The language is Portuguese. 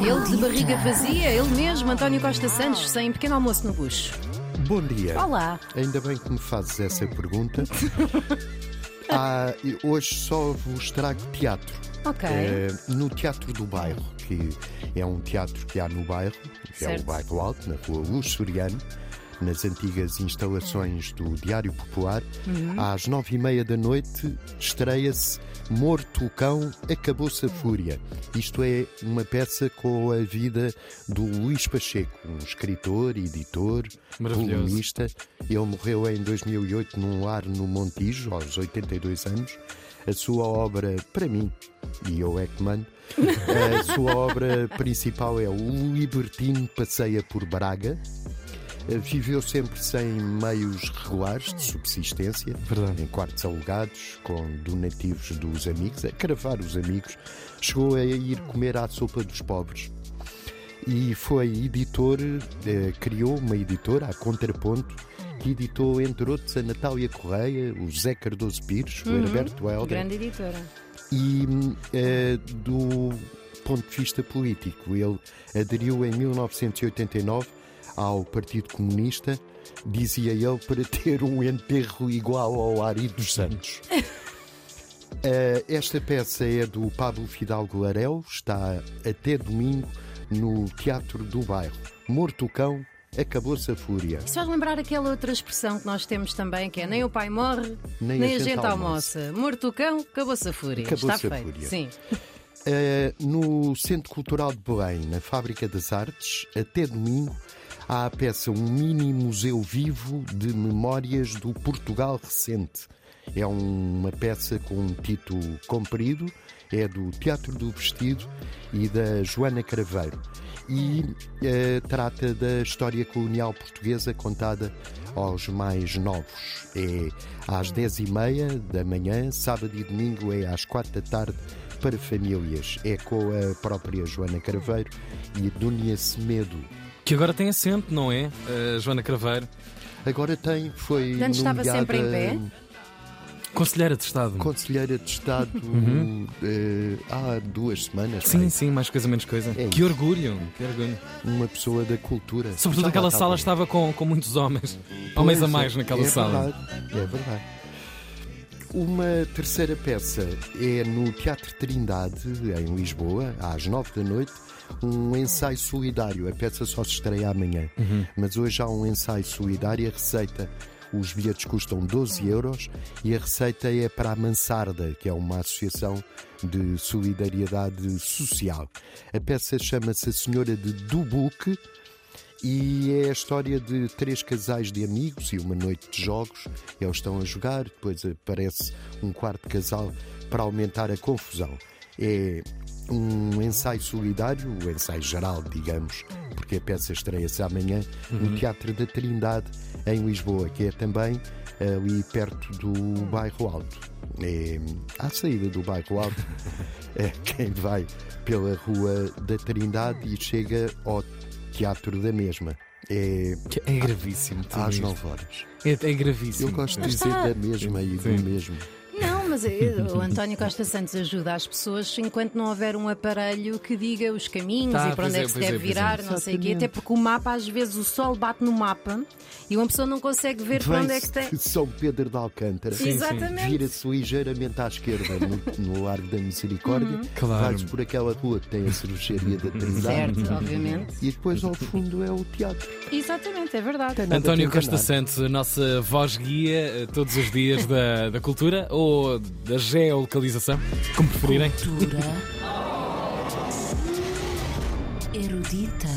Ele de barriga vazia, ele mesmo, António Costa Santos, sem pequeno almoço no bucho. Bom dia. Olá. Ainda bem que me fazes essa pergunta. Ah, hoje só vos trago teatro. Ok. Eh, no Teatro do Bairro, que é um teatro que há no bairro, que é Certo. o Bairro Alto, na rua Luxuriano, nas antigas instalações do Diário Popular. Uhum. Às nove e meia da noite estreia-se Morto o Cão, Acabou-se a Fúria. Isto é uma peça com a vida do Luís Pacheco, um escritor, editor, Maravilhoso. colunista. Ele morreu em 2008 num lar no Montijo, aos 82 anos. A sua obra, para mim, e eu é que mando, a sua obra principal é O Libertino Passeia por Braga. Eh, Viveu sempre sem meios regulares de subsistência, Verdade. em quartos alugados, com donativos dos amigos, a cravar os amigos. Chegou a ir comer à sopa dos pobres e foi editor, eh, criou uma editora, a Contraponto, que editou, entre outros, a Natália Correia, o Zé Cardoso Pires, o Herberto Helder. Grande editora. E eh, do ponto de vista político, ele aderiu em 1989 ao Partido Comunista, dizia ele, para ter um enterro igual ao Ari dos Santos. Eh, esta peça é do Pablo Fidalgo Larel, está até domingo no Teatro do Bairro. Morto o cão, acabou-se a fúria. Isso faz lembrar aquela outra expressão que nós temos também, que é nem o pai morre, nem, a gente almoça. Morto o cão, acabou-se a fúria. Acabou-se Está a feito. fúria. Sim. Uh, no Centro Cultural de Belém, na Fábrica das Artes, até domingo, há a peça Um Mini Museu Vivo de Memórias do Portugal Recente. É uma peça com um título comprido, é do Teatro do Vestido e da Joana Craveiro. E uh, trata da história colonial portuguesa contada aos mais novos. É às 10h30 da manhã, sábado e domingo é às 4 da tarde para famílias. É com a própria Joana Craveiro e Dunia Semedo. Que agora tem assento, não é? A Joana Craveiro, Agora tem, foi Antes estava sempre em pé? conselheira de Estado. Conselheira de Estado eh, há duas semanas. Sim, bem. sim, mais coisa, menos coisa. É que orgulho, que orgulho. Uma pessoa da cultura. Sobretudo Já aquela sala estava. estava com, com muitos homens. Homens a Pois, mais naquela é sala. Verdade, é verdade. Uma terceira peça é no Teatro Trindade, em Lisboa, às nove da noite, um ensaio solidário. A peça só se estreia amanhã, mas hoje há um ensaio solidário. A receita, os bilhetes custam 12 euros e a receita é para a Mansarda, que é uma associação de solidariedade social. A peça chama-se A Senhora de Dubuque. E é a história de três casais de amigos e uma noite de jogos. Eles estão a jogar, depois aparece um quarto casal para aumentar a confusão. É um ensaio solidário, o ensaio geral, digamos, porque a peça estreia-se amanhã no Teatro da Trindade, em Lisboa, que é também ali perto do Bairro Alto. É, à saída do Bairro Alto, é quem vai pela Rua da Trindade e chega ao Teatro da mesma. É Que É gravíssimo. às isto. 9 horas. É, é gravíssimo. Eu gosto de dizer da mesma e do mesmo. Mas eh, o António Costa Santos ajuda as pessoas enquanto não houver um aparelho que diga os caminhos Tá, e para onde é é, que se é, deve é. virar, não sei o quê. Até porque o mapa, às vezes, o sol bate no mapa e uma pessoa não consegue ver para onde é que de São Pedro de Alcântara. Sim. Exatamente. Vira-se ligeiramente à esquerda no, no Largo da Misericórdia, Uhum. Claro. vai-se por aquela rua que tem a cervejaria da Trindade Certo, obviamente. e depois ao fundo é o teatro. Exatamente, é verdade. Tem António Costa. Santos, a nossa voz guia eh, todos os dias da, da cultura ou da geolocalização, como preferirem. Cultura erudita.